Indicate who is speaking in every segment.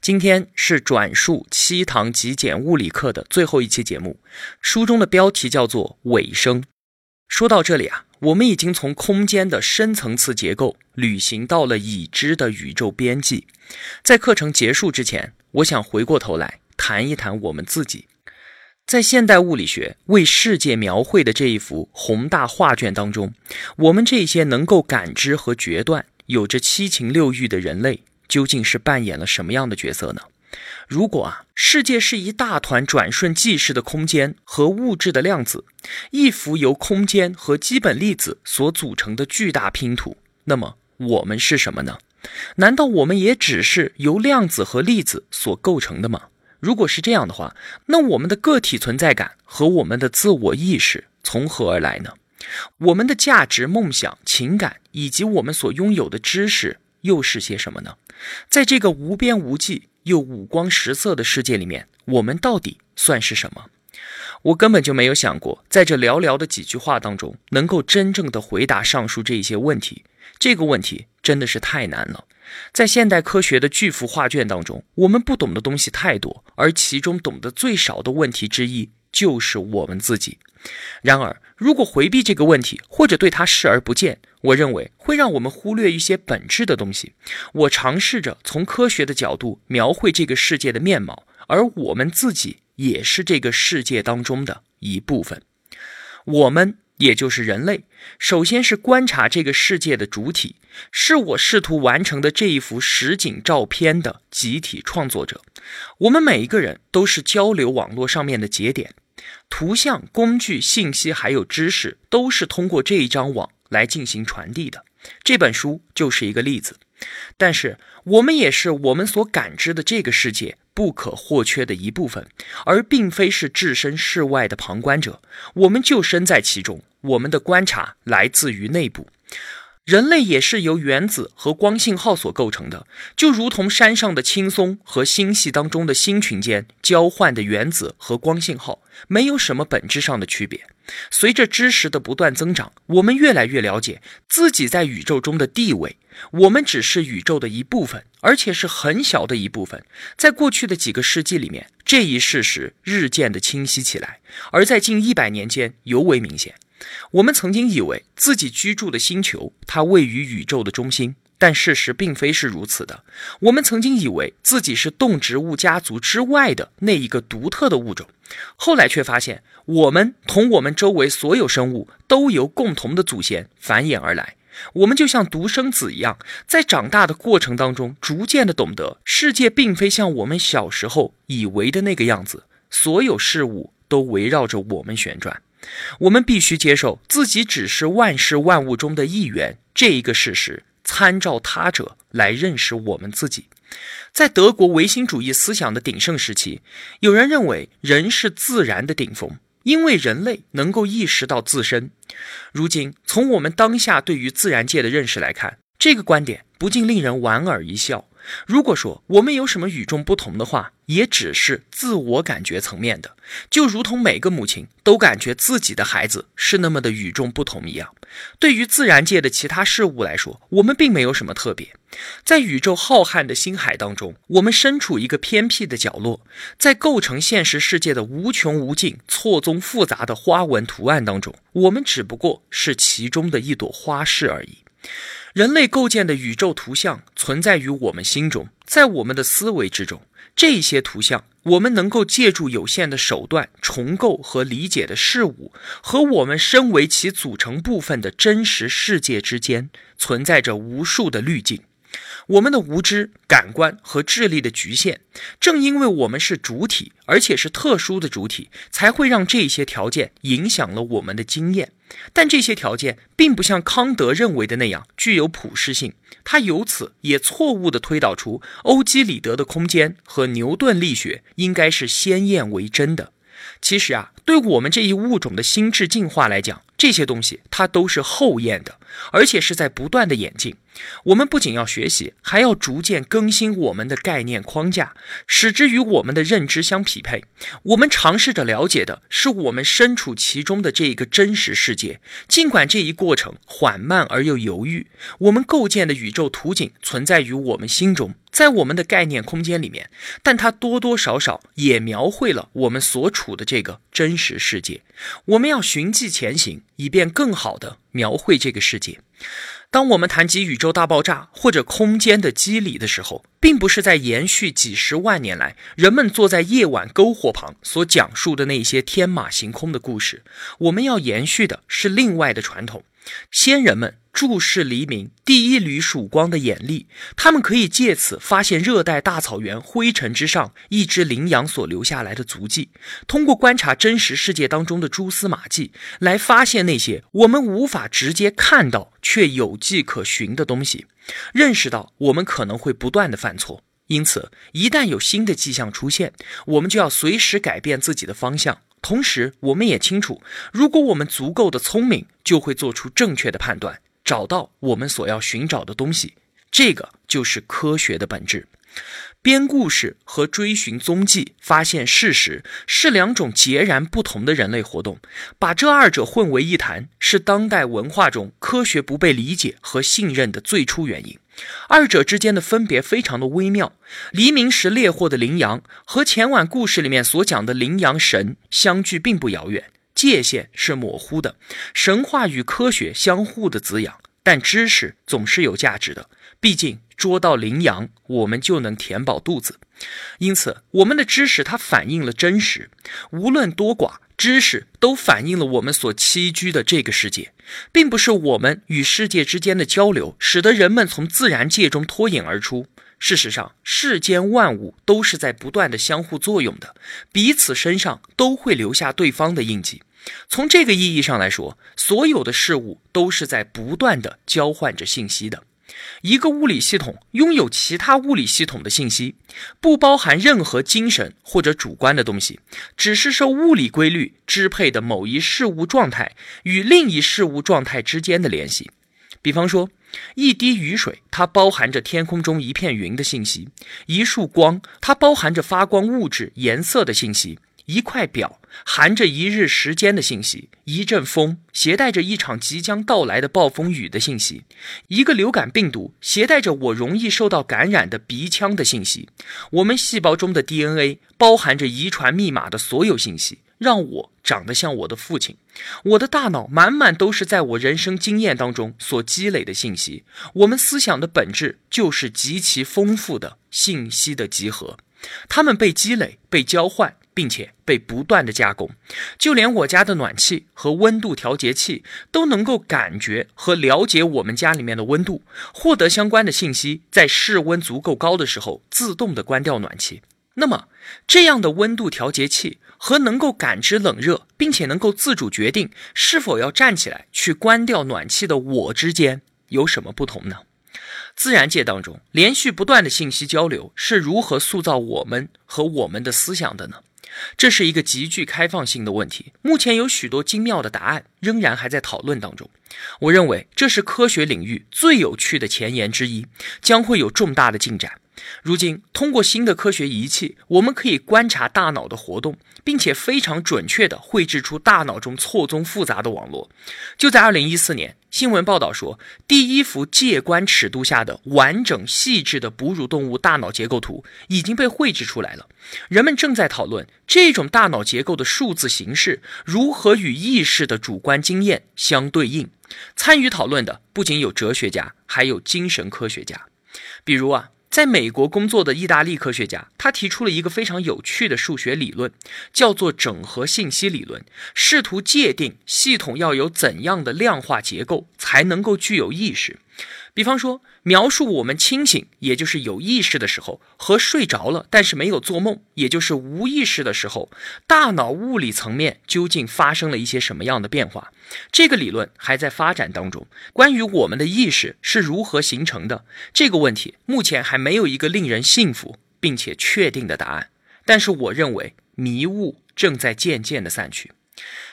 Speaker 1: 今天是转述七堂极简物理课的最后一期节目，书中的标题叫做“尾声”。说到这里啊，我们已经从空间的深层次结构旅行到了已知的宇宙边际。在课程结束之前，我想回过头来谈一谈我们自己。在现代物理学为世界描绘的这一幅宏大画卷当中，我们这些能够感知和决断、有着七情六欲的人类。究竟是扮演了什么样的角色呢？如果啊，世界是一大团转瞬即逝的空间和物质的量子，一幅由空间和基本粒子所组成的巨大拼图，那么我们是什么呢？难道我们也只是由量子和粒子所构成的吗？如果是这样的话，那我们的个体存在感和我们的自我意识从何而来呢？我们的价值、梦想、情感以及我们所拥有的知识。又是些什么呢？在这个无边无际又五光十色的世界里面，我们到底算是什么？我根本就没有想过，在这寥寥的几句话当中，能够真正的回答上述这一些问题。这个问题真的是太难了。在现代科学的巨幅画卷当中，我们不懂的东西太多，而其中懂得最少的问题之一，就是我们自己。然而，如果回避这个问题，或者对它视而不见，我认为会让我们忽略一些本质的东西。我尝试着从科学的角度描绘这个世界的面貌，而我们自己也是这个世界当中的一部分。我们，也就是人类，首先是观察这个世界的主体，是我试图完成的这一幅实景照片的集体创作者。我们每一个人都是交流网络上面的节点。图像、工具、信息还有知识，都是通过这一张网来进行传递的。这本书就是一个例子。但是，我们也是我们所感知的这个世界不可或缺的一部分，而并非是置身事外的旁观者。我们就身在其中，我们的观察来自于内部。人类也是由原子和光信号所构成的，就如同山上的青松和星系当中的星群间交换的原子和光信号，没有什么本质上的区别。随着知识的不断增长，我们越来越了解自己在宇宙中的地位。我们只是宇宙的一部分，而且是很小的一部分。在过去的几个世纪里面，这一事实日渐的清晰起来，而在近一百年间尤为明显。我们曾经以为自己居住的星球，它位于宇宙的中心，但事实并非是如此的。我们曾经以为自己是动植物家族之外的那一个独特的物种，后来却发现，我们同我们周围所有生物都由共同的祖先繁衍而来。我们就像独生子一样，在长大的过程当中，逐渐的懂得，世界并非像我们小时候以为的那个样子，所有事物都围绕着我们旋转。我们必须接受自己只是万事万物中的一员这一个事实，参照他者来认识我们自己。在德国唯心主义思想的鼎盛时期，有人认为人是自然的顶峰，因为人类能够意识到自身。如今，从我们当下对于自然界的认识来看，这个观点不禁令人莞尔一笑。如果说我们有什么与众不同的话，也只是自我感觉层面的，就如同每个母亲都感觉自己的孩子是那么的与众不同一样。对于自然界的其他事物来说，我们并没有什么特别。在宇宙浩瀚的星海当中，我们身处一个偏僻的角落，在构成现实世界的无穷无尽、错综复杂的花纹图案当中，我们只不过是其中的一朵花式而已。人类构建的宇宙图像存在于我们心中，在我们的思维之中。这些图像，我们能够借助有限的手段重构和理解的事物，和我们身为其组成部分的真实世界之间，存在着无数的滤镜。我们的无知、感官和智力的局限，正因为我们是主体，而且是特殊的主体，才会让这些条件影响了我们的经验。但这些条件并不像康德认为的那样具有普适性，他由此也错误地推导出欧几里得的空间和牛顿力学应该是先验为真的。其实啊，对我们这一物种的心智进化来讲，这些东西它都是后验的，而且是在不断的演进。我们不仅要学习，还要逐渐更新我们的概念框架，使之与我们的认知相匹配。我们尝试着了解的是我们身处其中的这一个真实世界，尽管这一过程缓慢而又犹豫。我们构建的宇宙图景存在于我们心中。在我们的概念空间里面，但它多多少少也描绘了我们所处的这个真实世界。我们要循迹前行，以便更好的描绘这个世界。当我们谈及宇宙大爆炸或者空间的机理的时候，并不是在延续几十万年来人们坐在夜晚篝火旁所讲述的那些天马行空的故事。我们要延续的是另外的传统。先人们注视黎明第一缕曙光的眼力，他们可以借此发现热带大草原灰尘之上一只羚羊所留下来的足迹。通过观察真实世界当中的蛛丝马迹，来发现那些我们无法直接看到却有迹可循的东西，认识到我们可能会不断的犯错。因此，一旦有新的迹象出现，我们就要随时改变自己的方向。同时，我们也清楚，如果我们足够的聪明，就会做出正确的判断，找到我们所要寻找的东西。这个就是科学的本质。编故事和追寻踪迹、发现事实是两种截然不同的人类活动。把这二者混为一谈，是当代文化中科学不被理解和信任的最初原因。二者之间的分别非常的微妙。黎明时猎获的羚羊和前晚故事里面所讲的羚羊神相距并不遥远，界限是模糊的。神话与科学相互的滋养，但知识总是有价值的。毕竟捉到羚羊，我们就能填饱肚子。因此，我们的知识它反映了真实，无论多寡。知识都反映了我们所栖居的这个世界，并不是我们与世界之间的交流使得人们从自然界中脱颖而出。事实上，世间万物都是在不断的相互作用的，彼此身上都会留下对方的印记。从这个意义上来说，所有的事物都是在不断的交换着信息的。一个物理系统拥有其他物理系统的信息，不包含任何精神或者主观的东西，只是受物理规律支配的某一事物状态与另一事物状态之间的联系。比方说，一滴雨水，它包含着天空中一片云的信息；一束光，它包含着发光物质颜色的信息。一块表含着一日时间的信息，一阵风携带着一场即将到来的暴风雨的信息，一个流感病毒携带着我容易受到感染的鼻腔的信息。我们细胞中的 DNA 包含着遗传密码的所有信息，让我长得像我的父亲。我的大脑满满都是在我人生经验当中所积累的信息。我们思想的本质就是极其丰富的信息的集合，它们被积累、被交换。并且被不断的加工，就连我家的暖气和温度调节器都能够感觉和了解我们家里面的温度，获得相关的信息，在室温足够高的时候自动的关掉暖气。那么，这样的温度调节器和能够感知冷热，并且能够自主决定是否要站起来去关掉暖气的我之间有什么不同呢？自然界当中连续不断的信息交流是如何塑造我们和我们的思想的呢？这是一个极具开放性的问题，目前有许多精妙的答案仍然还在讨论当中。我认为这是科学领域最有趣的前沿之一，将会有重大的进展。如今，通过新的科学仪器，我们可以观察大脑的活动，并且非常准确地绘制出大脑中错综复杂的网络。就在2014年，新闻报道说，第一幅介观尺度下的完整细致的哺乳动物大脑结构图已经被绘制出来了。人们正在讨论这种大脑结构的数字形式如何与意识的主观经验相对应。参与讨论的不仅有哲学家，还有精神科学家，比如啊。在美国工作的意大利科学家，他提出了一个非常有趣的数学理论，叫做整合信息理论，试图界定系统要有怎样的量化结构才能够具有意识。比方说，描述我们清醒，也就是有意识的时候，和睡着了但是没有做梦，也就是无意识的时候，大脑物理层面究竟发生了一些什么样的变化？这个理论还在发展当中。关于我们的意识是如何形成的这个问题，目前还没有一个令人信服并且确定的答案。但是，我认为迷雾。正在渐渐的散去。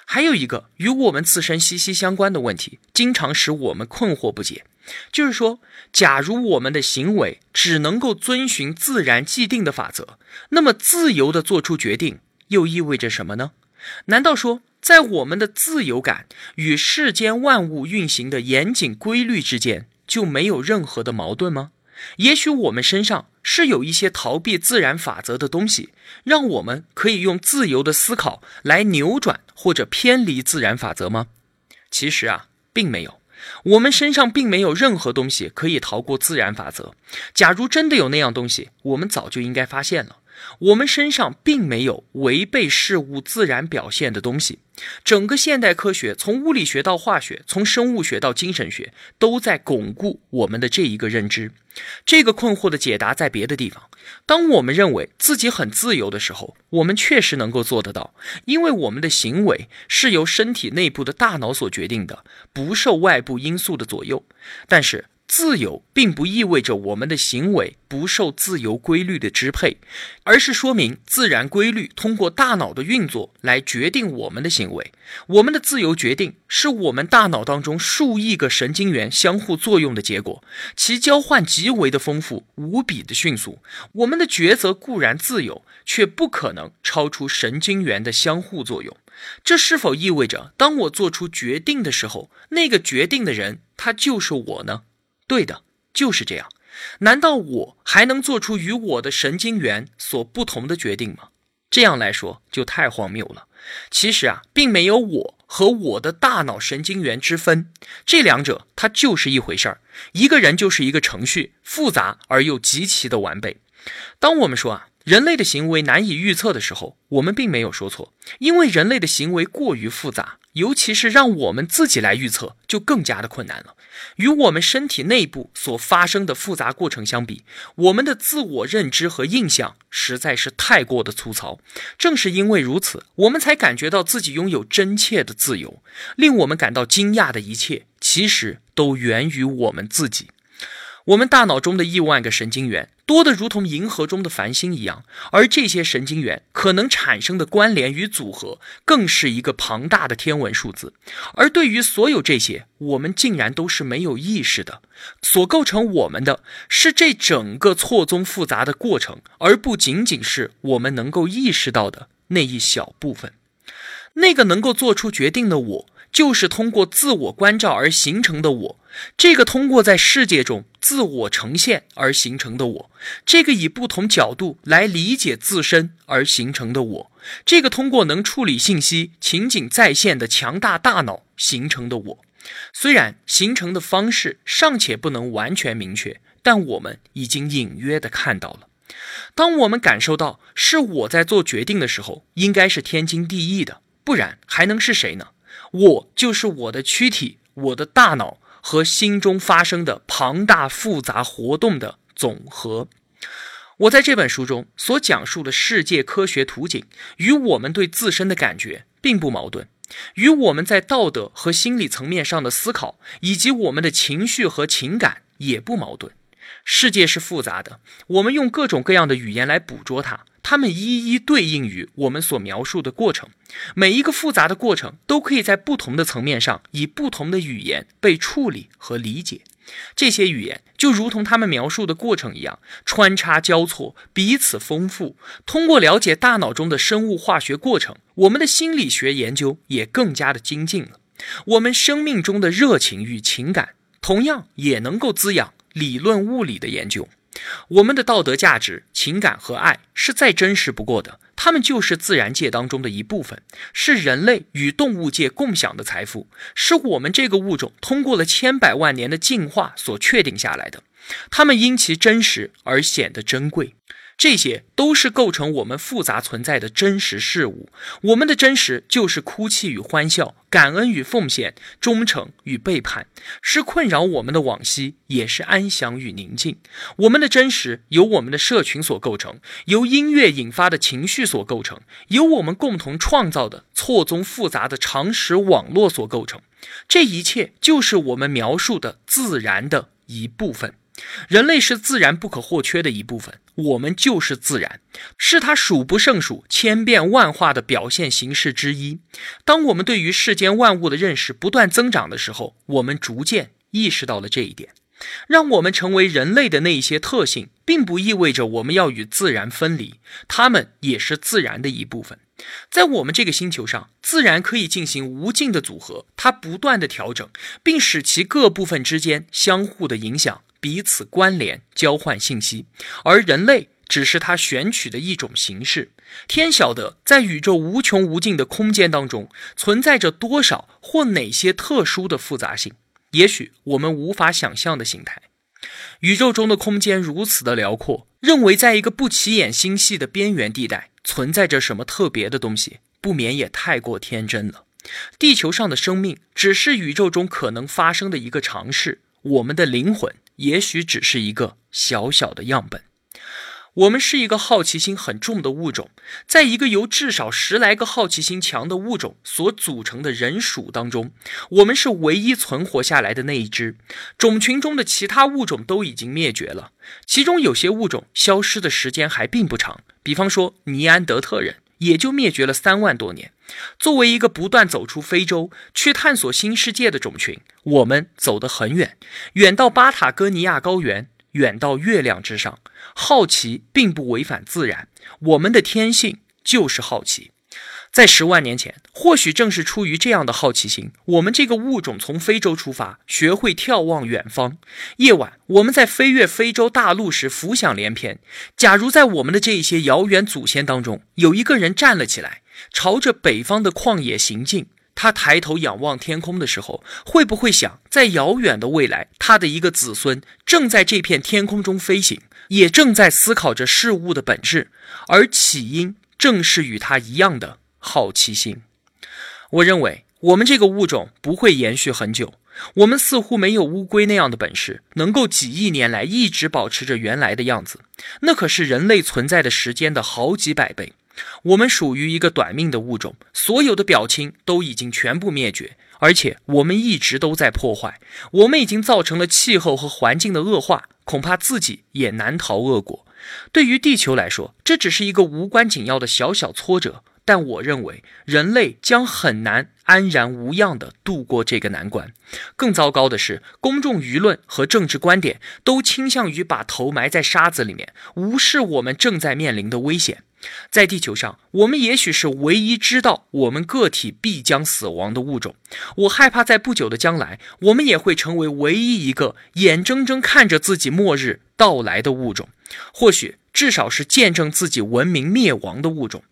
Speaker 1: 还有一个与我们自身息息相关的问题，经常使我们困惑不解，就是说，假如我们的行为只能够遵循自然既定的法则，那么自由的做出决定又意味着什么呢？难道说，在我们的自由感与世间万物运行的严谨规律之间就没有任何的矛盾吗？也许我们身上是有一些逃避自然法则的东西，让我们可以用自由的思考来扭转或者偏离自然法则吗？其实啊，并没有。我们身上并没有任何东西可以逃过自然法则。假如真的有那样东西，我们早就应该发现了。我们身上并没有违背事物自然表现的东西。整个现代科学，从物理学到化学，从生物学到精神学，都在巩固我们的这一个认知。这个困惑的解答在别的地方。当我们认为自己很自由的时候，我们确实能够做得到，因为我们的行为是由身体内部的大脑所决定的，不受外部因素的左右。但是，自由并不意味着我们的行为不受自由规律的支配，而是说明自然规律通过大脑的运作来决定我们的行为。我们的自由决定是我们大脑当中数亿个神经元相互作用的结果，其交换极为的丰富，无比的迅速。我们的抉择固然自由，却不可能超出神经元的相互作用。这是否意味着，当我做出决定的时候，那个决定的人他就是我呢？对的，就是这样。难道我还能做出与我的神经元所不同的决定吗？这样来说就太荒谬了。其实啊，并没有我和我的大脑神经元之分，这两者它就是一回事儿。一个人就是一个程序，复杂而又极其的完备。当我们说啊。人类的行为难以预测的时候，我们并没有说错，因为人类的行为过于复杂，尤其是让我们自己来预测，就更加的困难了。与我们身体内部所发生的复杂过程相比，我们的自我认知和印象实在是太过的粗糙。正是因为如此，我们才感觉到自己拥有真切的自由。令我们感到惊讶的一切，其实都源于我们自己。我们大脑中的亿万个神经元多得如同银河中的繁星一样，而这些神经元可能产生的关联与组合更是一个庞大的天文数字。而对于所有这些，我们竟然都是没有意识的。所构成我们的是这整个错综复杂的过程，而不仅仅是我们能够意识到的那一小部分。那个能够做出决定的我。就是通过自我关照而形成的我，这个通过在世界中自我呈现而形成的我，这个以不同角度来理解自身而形成的我，这个通过能处理信息、情景再现的强大大脑形成的我，虽然形成的方式尚且不能完全明确，但我们已经隐约的看到了。当我们感受到是我在做决定的时候，应该是天经地义的，不然还能是谁呢？我就是我的躯体、我的大脑和心中发生的庞大复杂活动的总和。我在这本书中所讲述的世界科学图景，与我们对自身的感觉并不矛盾，与我们在道德和心理层面上的思考，以及我们的情绪和情感也不矛盾。世界是复杂的，我们用各种各样的语言来捕捉它。它们一一对应于我们所描述的过程，每一个复杂的过程都可以在不同的层面上以不同的语言被处理和理解。这些语言就如同他们描述的过程一样，穿插交错，彼此丰富。通过了解大脑中的生物化学过程，我们的心理学研究也更加的精进了。我们生命中的热情与情感，同样也能够滋养理论物理的研究。我们的道德价值、情感和爱是再真实不过的，它们就是自然界当中的一部分，是人类与动物界共享的财富，是我们这个物种通过了千百万年的进化所确定下来的，它们因其真实而显得珍贵。这些都是构成我们复杂存在的真实事物。我们的真实就是哭泣与欢笑，感恩与奉献，忠诚与背叛，是困扰我们的往昔，也是安详与宁静。我们的真实由我们的社群所构成，由音乐引发的情绪所构成，由我们共同创造的错综复杂的常识网络所构成。这一切就是我们描述的自然的一部分。人类是自然不可或缺的一部分，我们就是自然，是它数不胜数、千变万化的表现形式之一。当我们对于世间万物的认识不断增长的时候，我们逐渐意识到了这一点。让我们成为人类的那一些特性，并不意味着我们要与自然分离，它们也是自然的一部分。在我们这个星球上，自然可以进行无尽的组合，它不断的调整，并使其各部分之间相互的影响、彼此关联、交换信息，而人类只是它选取的一种形式。天晓得，在宇宙无穷无尽的空间当中，存在着多少或哪些特殊的复杂性。也许我们无法想象的形态，宇宙中的空间如此的辽阔，认为在一个不起眼星系的边缘地带存在着什么特别的东西，不免也太过天真了。地球上的生命只是宇宙中可能发生的一个尝试，我们的灵魂也许只是一个小小的样本。我们是一个好奇心很重的物种，在一个由至少十来个好奇心强的物种所组成的人属当中，我们是唯一存活下来的那一只。种群中的其他物种都已经灭绝了，其中有些物种消失的时间还并不长，比方说尼安德特人，也就灭绝了三万多年。作为一个不断走出非洲去探索新世界的种群，我们走得很远，远到巴塔哥尼亚高原。远到月亮之上，好奇并不违反自然，我们的天性就是好奇。在十万年前，或许正是出于这样的好奇心，我们这个物种从非洲出发，学会眺望远方。夜晚，我们在飞越非洲大陆时，浮想联翩。假如在我们的这一些遥远祖先当中，有一个人站了起来，朝着北方的旷野行进。他抬头仰望天空的时候，会不会想，在遥远的未来，他的一个子孙正在这片天空中飞行，也正在思考着事物的本质，而起因正是与他一样的好奇心。我认为，我们这个物种不会延续很久。我们似乎没有乌龟那样的本事，能够几亿年来一直保持着原来的样子。那可是人类存在的时间的好几百倍。我们属于一个短命的物种，所有的表亲都已经全部灭绝，而且我们一直都在破坏。我们已经造成了气候和环境的恶化，恐怕自己也难逃恶果。对于地球来说，这只是一个无关紧要的小小挫折，但我认为人类将很难安然无恙地度过这个难关。更糟糕的是，公众舆论和政治观点都倾向于把头埋在沙子里面，无视我们正在面临的危险。在地球上，我们也许是唯一知道我们个体必将死亡的物种。我害怕在不久的将来，我们也会成为唯一一个眼睁睁看着自己末日到来的物种，或许至少是见证自己文明灭亡的物种。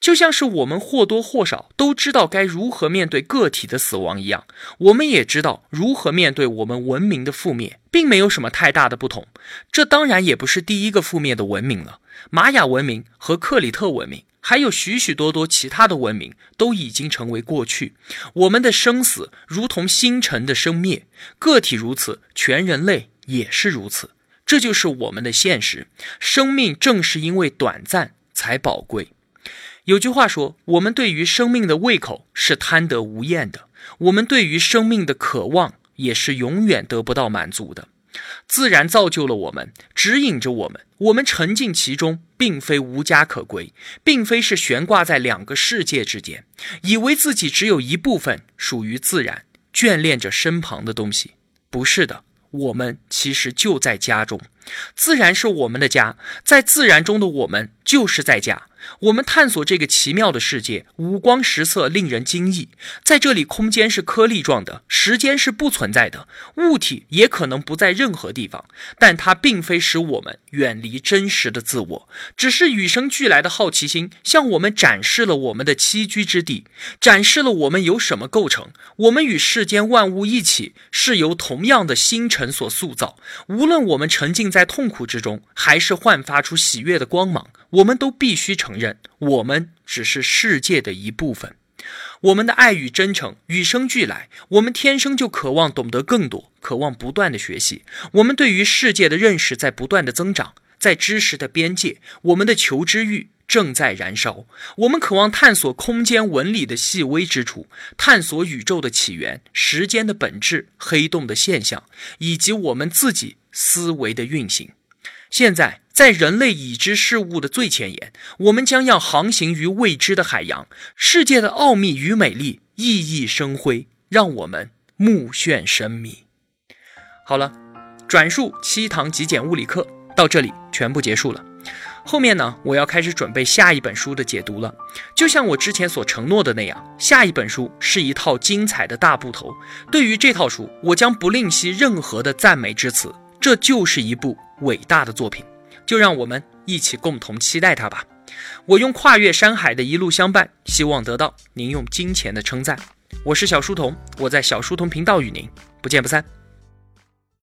Speaker 1: 就像是我们或多或少都知道该如何面对个体的死亡一样，我们也知道如何面对我们文明的覆灭，并没有什么太大的不同。这当然也不是第一个覆灭的文明了。玛雅文明和克里特文明，还有许许多多其他的文明，都已经成为过去。我们的生死如同星辰的生灭，个体如此，全人类也是如此。这就是我们的现实。生命正是因为短暂才宝贵。有句话说：“我们对于生命的胃口是贪得无厌的，我们对于生命的渴望也是永远得不到满足的。”自然造就了我们，指引着我们。我们沉浸其中，并非无家可归，并非是悬挂在两个世界之间，以为自己只有一部分属于自然，眷恋着身旁的东西。不是的，我们其实就在家中，自然是我们的家，在自然中的我们就是在家。我们探索这个奇妙的世界，五光十色，令人惊异。在这里，空间是颗粒状的，时间是不存在的，物体也可能不在任何地方。但它并非使我们远离真实的自我，只是与生俱来的好奇心向我们展示了我们的栖居之地，展示了我们由什么构成。我们与世间万物一起，是由同样的星辰所塑造。无论我们沉浸在痛苦之中，还是焕发出喜悦的光芒。我们都必须承认，人我们只是世界的一部分。我们的爱与真诚与生俱来，我们天生就渴望懂得更多，渴望不断的学习。我们对于世界的认识在不断的增长，在知识的边界，我们的求知欲正在燃烧。我们渴望探索空间纹理的细微之处，探索宇宙的起源、时间的本质、黑洞的现象，以及我们自己思维的运行。现在，在人类已知事物的最前沿，我们将要航行于未知的海洋。世界的奥秘与美丽熠熠生辉，让我们目眩神迷。好了，转述七堂极简物理课到这里全部结束了。后面呢，我要开始准备下一本书的解读了。就像我之前所承诺的那样，下一本书是一套精彩的大部头。对于这套书，我将不吝惜任何的赞美之词。这就是一部伟大的作品，就让我们一起共同期待它吧。我用跨越山海的一路相伴，希望得到您用金钱的称赞。我是小书童，我在小书童频道与您不见不散。